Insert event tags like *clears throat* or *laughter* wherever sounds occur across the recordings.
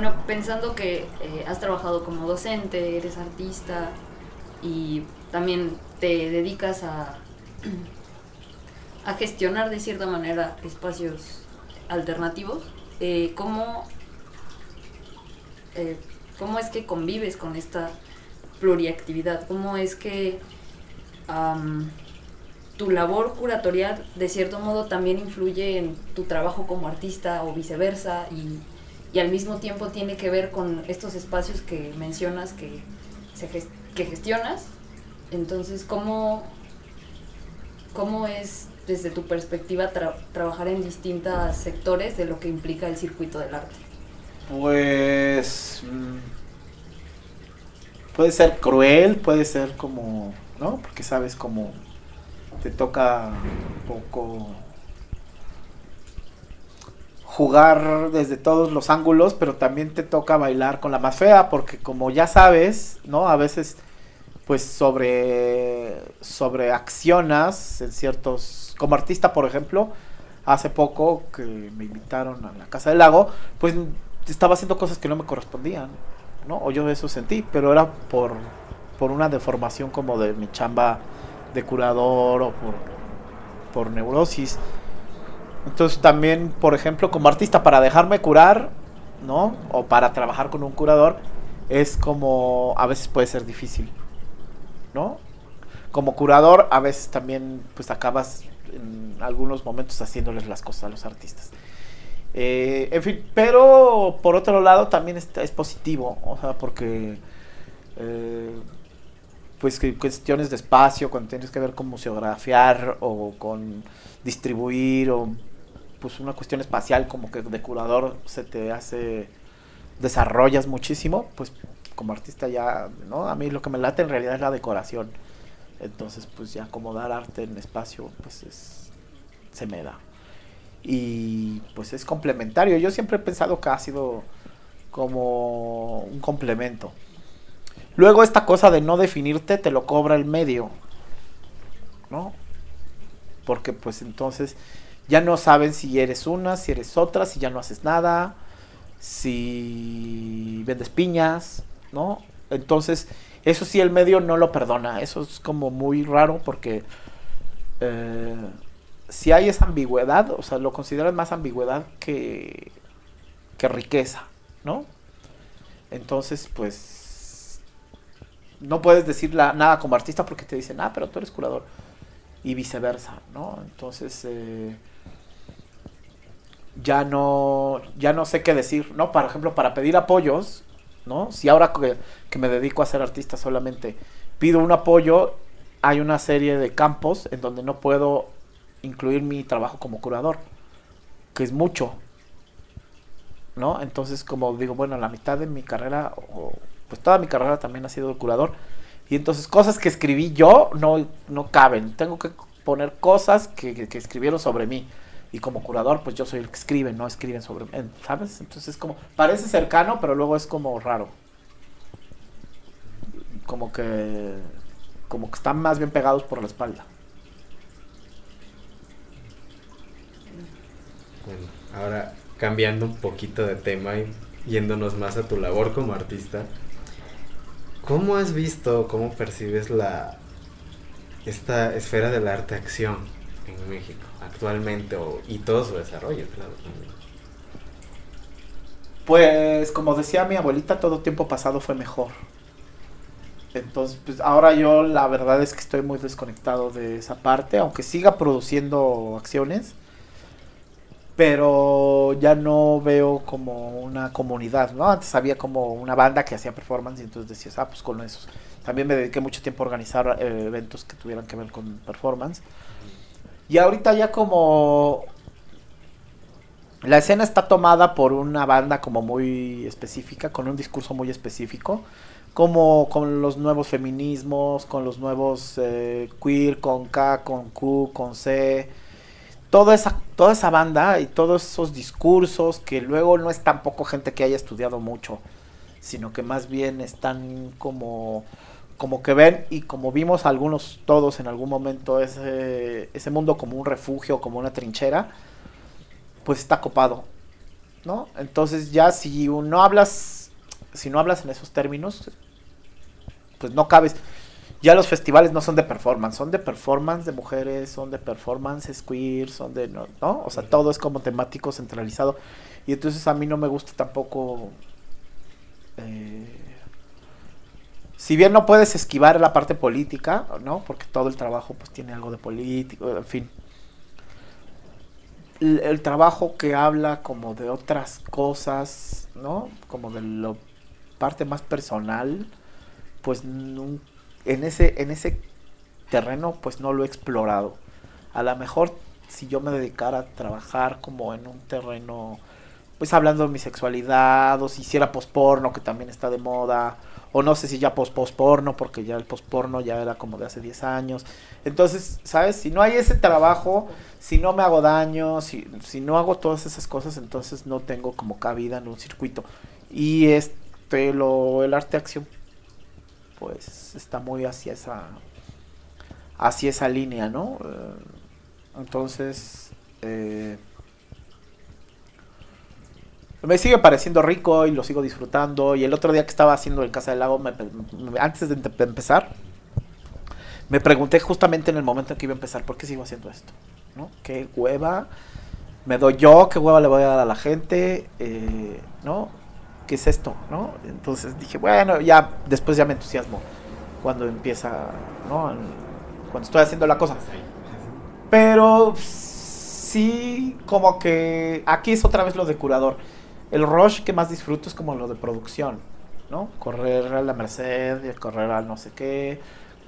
bueno, pensando que eh, has trabajado como docente, eres artista y también te dedicas a, *clears throat* a gestionar de cierta manera espacios alternativos, eh, ¿cómo, eh, ¿cómo es que convives con esta pluriactividad? ¿Cómo es que tu labor curatorial de cierto modo también influye en tu trabajo como artista o viceversa al mismo tiempo tiene que ver con estos espacios que mencionas que, que gestionas? Entonces, ¿cómo, ¿cómo es desde tu perspectiva trabajar en distintos sectores de lo que implica el circuito del arte? Pues mm, puede ser cruel, puede ser como, ¿no? Porque sabes cómo te toca un poco jugar desde todos los ángulos, pero también te toca bailar con la más fea, porque como ya sabes, ¿no? A veces pues sobre sobre accionas en ciertos como artista, por ejemplo, hace poco que me invitaron a la Casa del Lago, pues estaba haciendo cosas que no me correspondían, ¿no? O yo eso sentí, pero era por por una deformación como de mi chamba de curador o por, por neurosis. Entonces también, por ejemplo, como artista, para dejarme curar, ¿no? O para trabajar con un curador, es como, a veces puede ser difícil, ¿no? Como curador, a veces también, pues acabas en algunos momentos haciéndoles las cosas a los artistas. Eh, en fin, pero por otro lado también es, es positivo, o sea, porque eh, pues cuestiones de espacio, cuando tienes que ver con museografiar o con distribuir o pues una cuestión espacial como que de curador se te hace desarrollas muchísimo, pues como artista ya, ¿no? A mí lo que me late en realidad es la decoración. Entonces, pues ya acomodar arte en espacio, pues es, se me da. Y pues es complementario. Yo siempre he pensado que ha sido como un complemento. Luego esta cosa de no definirte te lo cobra el medio, ¿no? Porque pues entonces ya no saben si eres una, si eres otra, si ya no haces nada, si vendes piñas, ¿no? Entonces, eso sí el medio no lo perdona, eso es como muy raro porque eh, si hay esa ambigüedad, o sea, lo consideran más ambigüedad que, que riqueza, ¿no? Entonces, pues no puedes decir nada como artista porque te dicen, ah, pero tú eres curador. Y viceversa, ¿no? Entonces, eh, ya no, ya no sé qué decir, ¿no? Por ejemplo, para pedir apoyos, ¿no? Si ahora que, que me dedico a ser artista solamente pido un apoyo, hay una serie de campos en donde no puedo incluir mi trabajo como curador, que es mucho, ¿no? Entonces, como digo, bueno, la mitad de mi carrera, o pues toda mi carrera también ha sido curador. Y entonces cosas que escribí yo no, no caben. Tengo que poner cosas que, escribieron sobre mí. Y como curador, pues yo soy el que escribe, no escriben sobre. ¿Sabes? Entonces es como, parece cercano, pero luego es como raro. Como que, como que están más bien pegados por la espalda. Bueno, ahora cambiando un poquito de tema y yéndonos más a tu labor como artista. ¿Cómo has visto, cómo percibes la esta esfera del arte acción en México actualmente y todo su desarrollo, claro Pues como decía mi abuelita, todo tiempo pasado fue mejor. Entonces, pues ahora yo la verdad es que estoy muy desconectado de esa parte, aunque siga produciendo acciones pero ya no veo como una comunidad, ¿no? Antes había como una banda que hacía performance y entonces decías, ah, pues con esos. También me dediqué mucho tiempo a organizar eh, eventos que tuvieran que ver con performance. Y ahorita ya como la escena está tomada por una banda como muy específica, con un discurso muy específico, como con los nuevos feminismos, con los nuevos eh, queer, con K, con Q, con C. Toda esa, toda esa banda y todos esos discursos que luego no es tampoco gente que haya estudiado mucho, sino que más bien están como, como que ven y como vimos algunos todos en algún momento ese, ese mundo como un refugio, como una trinchera, pues está copado. ¿no? Entonces ya si no hablas, si no hablas en esos términos, pues no cabes. Ya los festivales no son de performance, son de performance de mujeres, son de performance queer, son de, ¿no? ¿no? O sea, todo es como temático centralizado. Y entonces a mí no me gusta tampoco... Eh, si bien no puedes esquivar la parte política, ¿no? Porque todo el trabajo pues tiene algo de político, en fin. El, trabajo que habla como de otras cosas, ¿no? Como de la parte más personal, pues en ese, en ese terreno pues no lo he explorado. A lo mejor si yo me dedicara a trabajar como en un terreno, pues hablando de mi sexualidad, o si hiciera posporno, que también está de moda, o no sé si ya post porno porque ya el post-porno ya era como de hace 10 años. Entonces, ¿sabes? Si no hay ese trabajo, si no me hago daño, si, si no hago todas esas cosas, entonces no tengo como cabida en un circuito. Y este, lo, el arte acción, pues está muy hacia esa, hacia esa línea, ¿no? Eh, entonces, eh, me sigue pareciendo rico y lo sigo disfrutando. Y el otro día que estaba haciendo el Casa del Lago, antes de, empezar, me pregunté justamente en el momento en que iba a empezar, ¿por qué sigo haciendo esto? ¿No? ¿Qué hueva me doy yo? ¿Qué hueva le voy a dar a la gente? Eh, ¿No? ¿Qué es esto? ¿No? Entonces dije, bueno, ya después ya me entusiasmo cuando empieza, ¿no? Cuando estoy haciendo la cosa. Pero sí, como que aquí es otra vez lo de curador el rush que más disfruto es como lo de producción, ¿no? Correr a la merced, correr al no sé qué,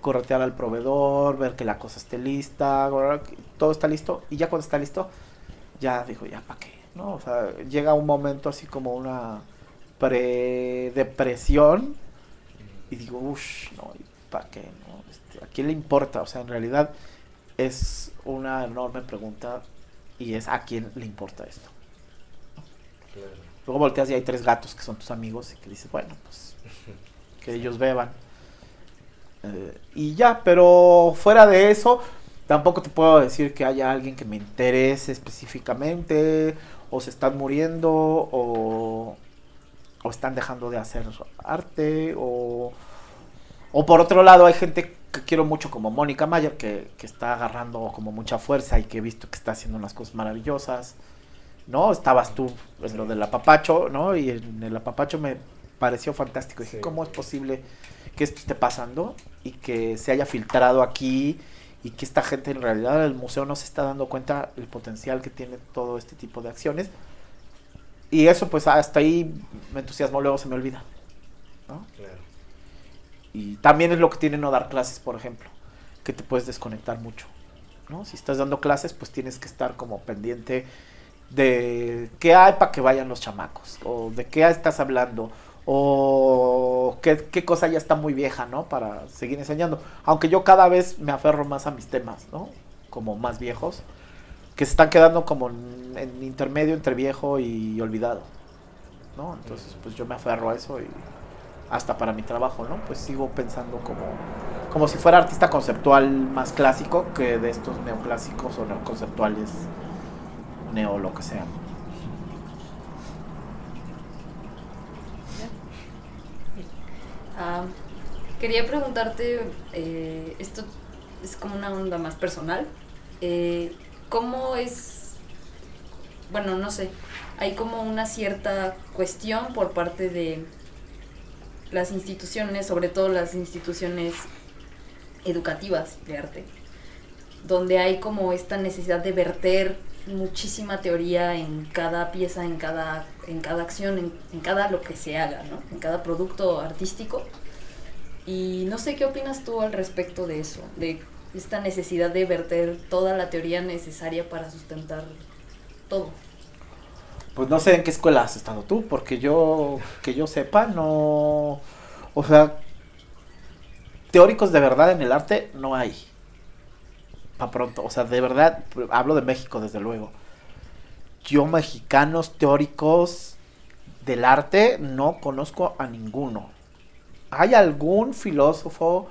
corretear al proveedor, ver que la cosa esté lista, todo está listo, y ya cuando está listo, ya digo, ya, ¿para qué? ¿No? O sea, llega un momento así como una pre-depresión, y digo, uff, no, ¿para qué? No? Este, ¿A quién le importa? O sea, en realidad es una enorme pregunta, y es ¿a quién le importa esto? Luego volteas y hay tres gatos que son tus amigos y que dices, bueno, pues que ellos beban. Eh, y ya, pero fuera de eso, tampoco te puedo decir que haya alguien que me interese específicamente, o se están muriendo, o, o están dejando de hacer arte, o, o por otro lado hay gente que quiero mucho como Mónica Mayer, que, que está agarrando como mucha fuerza y que he visto que está haciendo unas cosas maravillosas. ¿No? Estabas tú en lo del apapacho, ¿no? Y en el apapacho me pareció fantástico. Dije, ¿cómo es posible que esto esté pasando y que se haya filtrado aquí y que esta gente en realidad el museo no se está dando cuenta el potencial que tiene todo este tipo de acciones? Y eso pues hasta ahí me entusiasmó, luego se me olvida, ¿no? Claro. Y también es lo que tiene no dar clases, por ejemplo, que te puedes desconectar mucho, ¿no? Si estás dando clases, pues tienes que estar como pendiente de qué hay para que vayan los chamacos, o de qué estás hablando, o qué, cosa ya está muy vieja, ¿no? Para seguir enseñando. Aunque yo cada vez me aferro más a mis temas, ¿no? Como más viejos, que se están quedando como en, intermedio entre viejo y olvidado, ¿no? Entonces, pues yo me aferro a eso y hasta para mi trabajo, ¿no? Pues sigo pensando como, como si fuera artista conceptual más clásico que de estos neoclásicos o neoconceptuales neo lo que sea. Ah, quería preguntarte, eh, esto es como una onda más personal, eh, ¿cómo es, bueno, no sé, hay como una cierta cuestión por parte de las instituciones, sobre todo las instituciones educativas de arte, donde hay como esta necesidad de verter muchísima teoría en cada pieza, en cada, en cada acción, en, cada lo que se haga, ¿no? En cada producto artístico. Y no sé qué opinas tú al respecto de eso, de esta necesidad de verter toda la teoría necesaria para sustentar todo. Pues no sé en qué escuela has estado tú, porque yo, que yo sepa, no... O sea, teóricos de verdad en el arte no hay pronto. O sea, de verdad, hablo de México, desde luego. Yo, mexicanos teóricos del arte, no conozco a ninguno. ¿Hay algún filósofo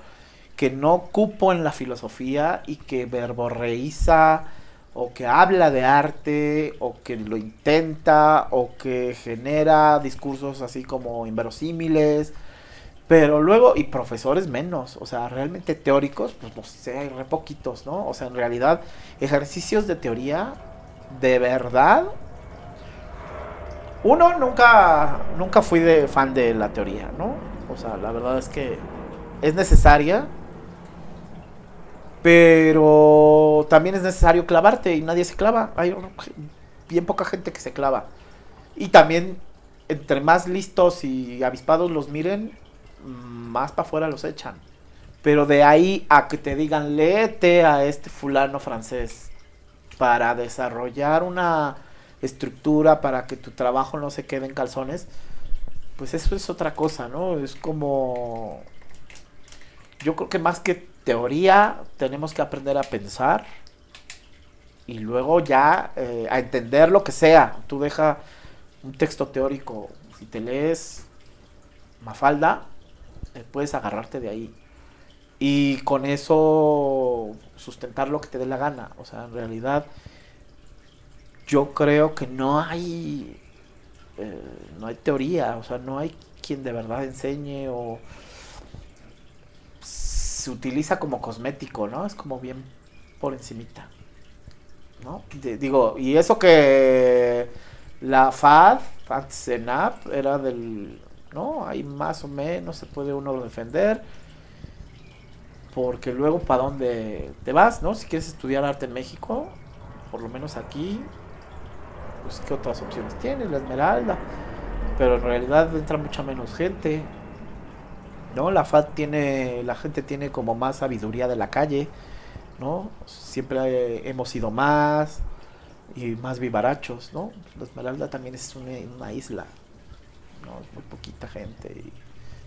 que no cupo en la filosofía y que verborreiza o que habla de arte, o que lo intenta, o que genera discursos así como inverosímiles, pero luego, y profesores menos, o sea, realmente teóricos, pues no sé, hay re poquitos, ¿no? O sea, en realidad, ejercicios de teoría, de verdad, uno, nunca, nunca fui de fan de la teoría, ¿no? O sea, la verdad es que es necesaria, pero también es necesario clavarte y nadie se clava. Hay bien poca gente que se clava. Y también, entre más listos y avispados los miren, más para afuera los echan. Pero de ahí a que te digan, léete a este fulano francés para desarrollar una estructura para que tu trabajo no se quede en calzones, pues eso es otra cosa, ¿no? Es como... Yo creo que más que teoría tenemos que aprender a pensar y luego ya eh, a entender lo que sea. Tú deja un texto teórico, si te lees Mafalda, puedes agarrarte de ahí. Y con eso sustentar lo que te dé la gana. O sea, en realidad yo creo que no hay eh, no hay teoría, o sea, no hay quien de verdad enseñe o se utiliza como cosmético, ¿no? Es como bien por encimita. ¿No? digo, y eso que la FAD, FAD era del, ¿no? Ahí más o menos se puede uno defender. Porque luego, ¿para dónde te vas, no? Si quieres estudiar arte en México, por lo menos aquí, pues qué otras opciones tienes, la Esmeralda, pero en realidad entra mucha menos gente. ¿No? La FAD tiene, la gente tiene como más sabiduría de la calle, ¿no? Siempre hemos sido más y más vivarachos, ¿no? La Esmeralda también es una, isla, ¿no? Muy poquita gente y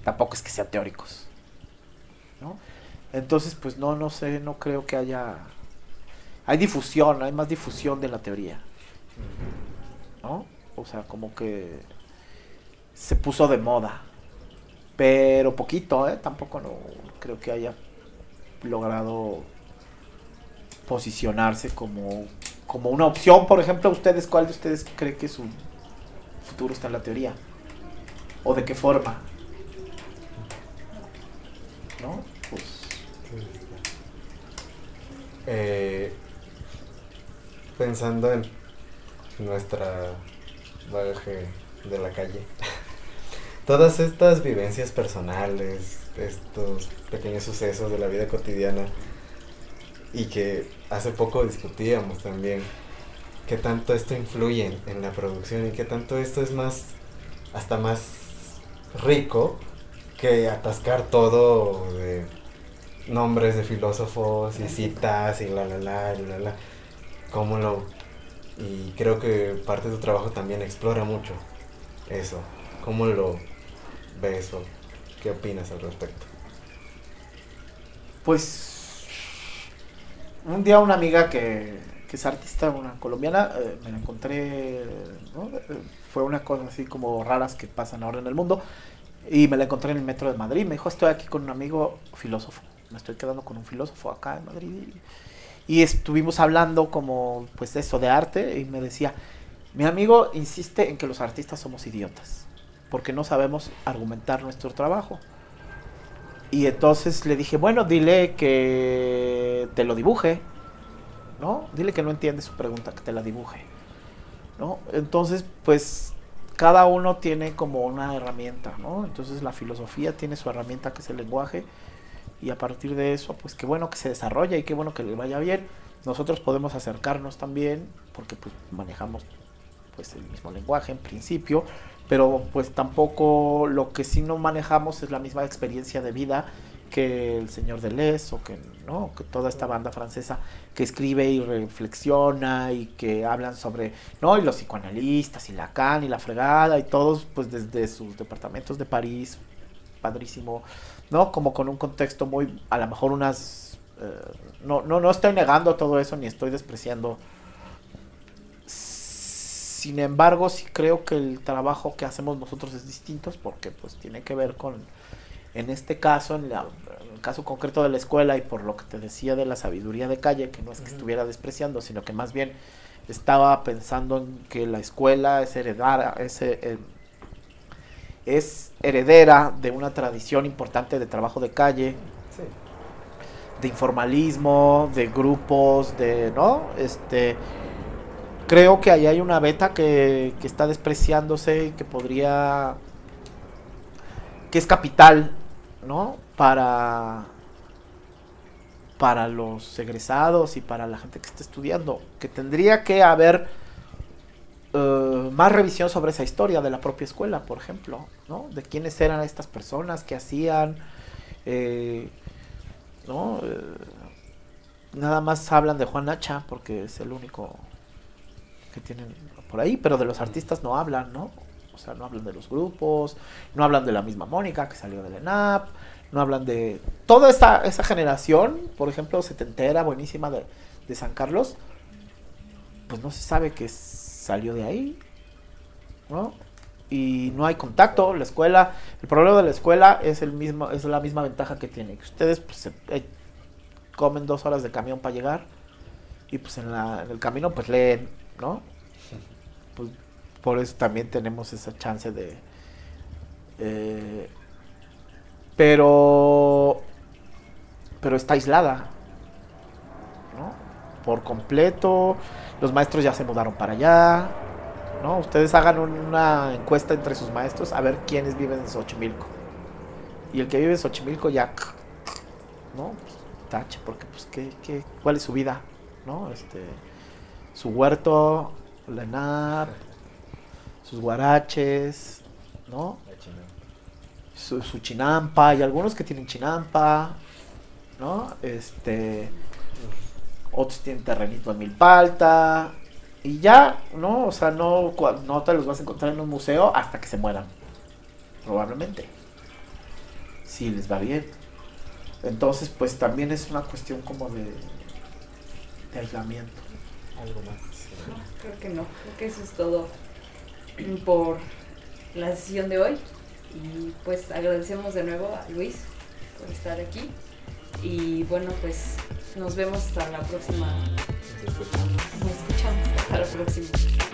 tampoco es que sean teóricos, ¿no? Entonces, pues no, no sé, no creo que haya... Hay difusión, hay más difusión de la teoría. ¿no? O sea, como que se puso de moda. Pero poquito, ¿eh? Tampoco no creo que haya logrado posicionarse como, como una opción. Por ejemplo, ustedes, ¿cuál de ustedes cree que su futuro está en la teoría? ¿O de qué forma? ¿No? Pues... Eh, pensando en nuestra bagaje de la calle. *laughs* Todas estas vivencias personales, estos pequeños sucesos de la vida cotidiana y que hace poco discutíamos también, que tanto esto influye en la producción y que tanto esto es más, hasta más rico que atascar todo de nombres de filósofos y citas y la la la y la la. Cómo lo y creo que parte de tu trabajo también explora mucho eso. ¿Cómo lo ves o qué opinas al respecto? Pues un día una amiga que, que es artista, una colombiana, eh, me la encontré, ¿no? Eh, fue una cosa así como raras que pasan ahora en el mundo, y me la encontré en el metro de Madrid, me dijo, estoy aquí con un amigo filósofo, me estoy quedando con un filósofo acá en Madrid, y estuvimos hablando como, pues, eso de arte. Y me decía, mi amigo insiste en que los artistas somos idiotas, porque no sabemos argumentar nuestro trabajo. Y entonces le dije, bueno, dile que te lo dibuje, ¿no? Dile que no entiende su pregunta, que te la dibuje, ¿no? Entonces, pues cada uno tiene como una herramienta, ¿no? Entonces la filosofía tiene su herramienta que es el lenguaje y a partir de eso, pues qué bueno que se desarrolla y qué bueno que le vaya bien. Nosotros podemos acercarnos también porque pues manejamos pues el mismo lenguaje en principio, pero pues tampoco lo que sí no manejamos es la misma experiencia de vida que el señor Deleuze o que no que toda esta banda francesa que escribe y reflexiona y que hablan sobre no y los psicoanalistas y Lacan y la fregada y todos pues desde sus departamentos de París padrísimo ¿no? Como con un contexto muy, a lo mejor unas... Eh, no, no, no estoy negando todo eso ni estoy despreciando. Sin embargo, sí creo que el trabajo que hacemos nosotros es distinto porque pues tiene que ver con En este caso, en, la- en el caso concreto de la escuela y por lo que te decía de la sabiduría de calle, que no es que estuviera despreciando, sino que más bien estaba pensando en que la escuela es heredara, es, eh, eh, es heredera de una tradición importante de trabajo de calle, Sí. de informalismo, de grupos, de, ¿no? Este, creo que ahí hay una beta que, que está despreciándose y que podría, que es capital, ¿no? Para, para los egresados y para la gente que está estudiando, que tendría que haber eh, más revisión sobre esa historia de la propia escuela, por ejemplo, ¿no? De quiénes eran estas personas, qué hacían, eh, ¿no? Eh, nada más hablan de Juan Hacha porque es el único que tienen por ahí, pero de los artistas no hablan, ¿no? O sea, no hablan de los grupos, no hablan de la misma Mónica que salió del ENAP, no hablan de toda esa, esa generación, por ejemplo, setentera, buenísima de, de San Carlos, pues no se sabe que salió de ahí, ¿no? Y no hay contacto, la escuela, el problema de la escuela es el mismo, es la misma ventaja que tiene, que ustedes pues se- eh, comen dos horas de camión para llegar y pues en, la, en el camino pues leen, ¿no? Pues por eso también tenemos esa chance de... eh, pero... Pero está aislada, ¿no? Por completo, los maestros ya se mudaron para allá, ¿no? Ustedes hagan una encuesta entre sus maestros a ver quiénes viven en Xochimilco. Y el que vive en Xochimilco ya, ¿no? Pues, tache, porque pues, ¿qué, qué, cuál es su vida? ¿No? Este, su huerto, la ENAP, sus guaraches, ¿no? Su, su chinampa, y algunos que tienen chinampa, ¿no? Este, otros tienen terrenito en Milpalta, y ya, ¿no? O sea, no, no te los vas a encontrar en un museo hasta que se mueran, probablemente. Si les va bien. Entonces, pues también es una cuestión como de, de aislamiento. Algo más. Creo que no, creo que eso es todo por la sesión de hoy. Y pues agradecemos de nuevo a Luis por estar aquí. Y bueno, pues nos vemos hasta la próxima. Nos escuchamos hasta la próxima.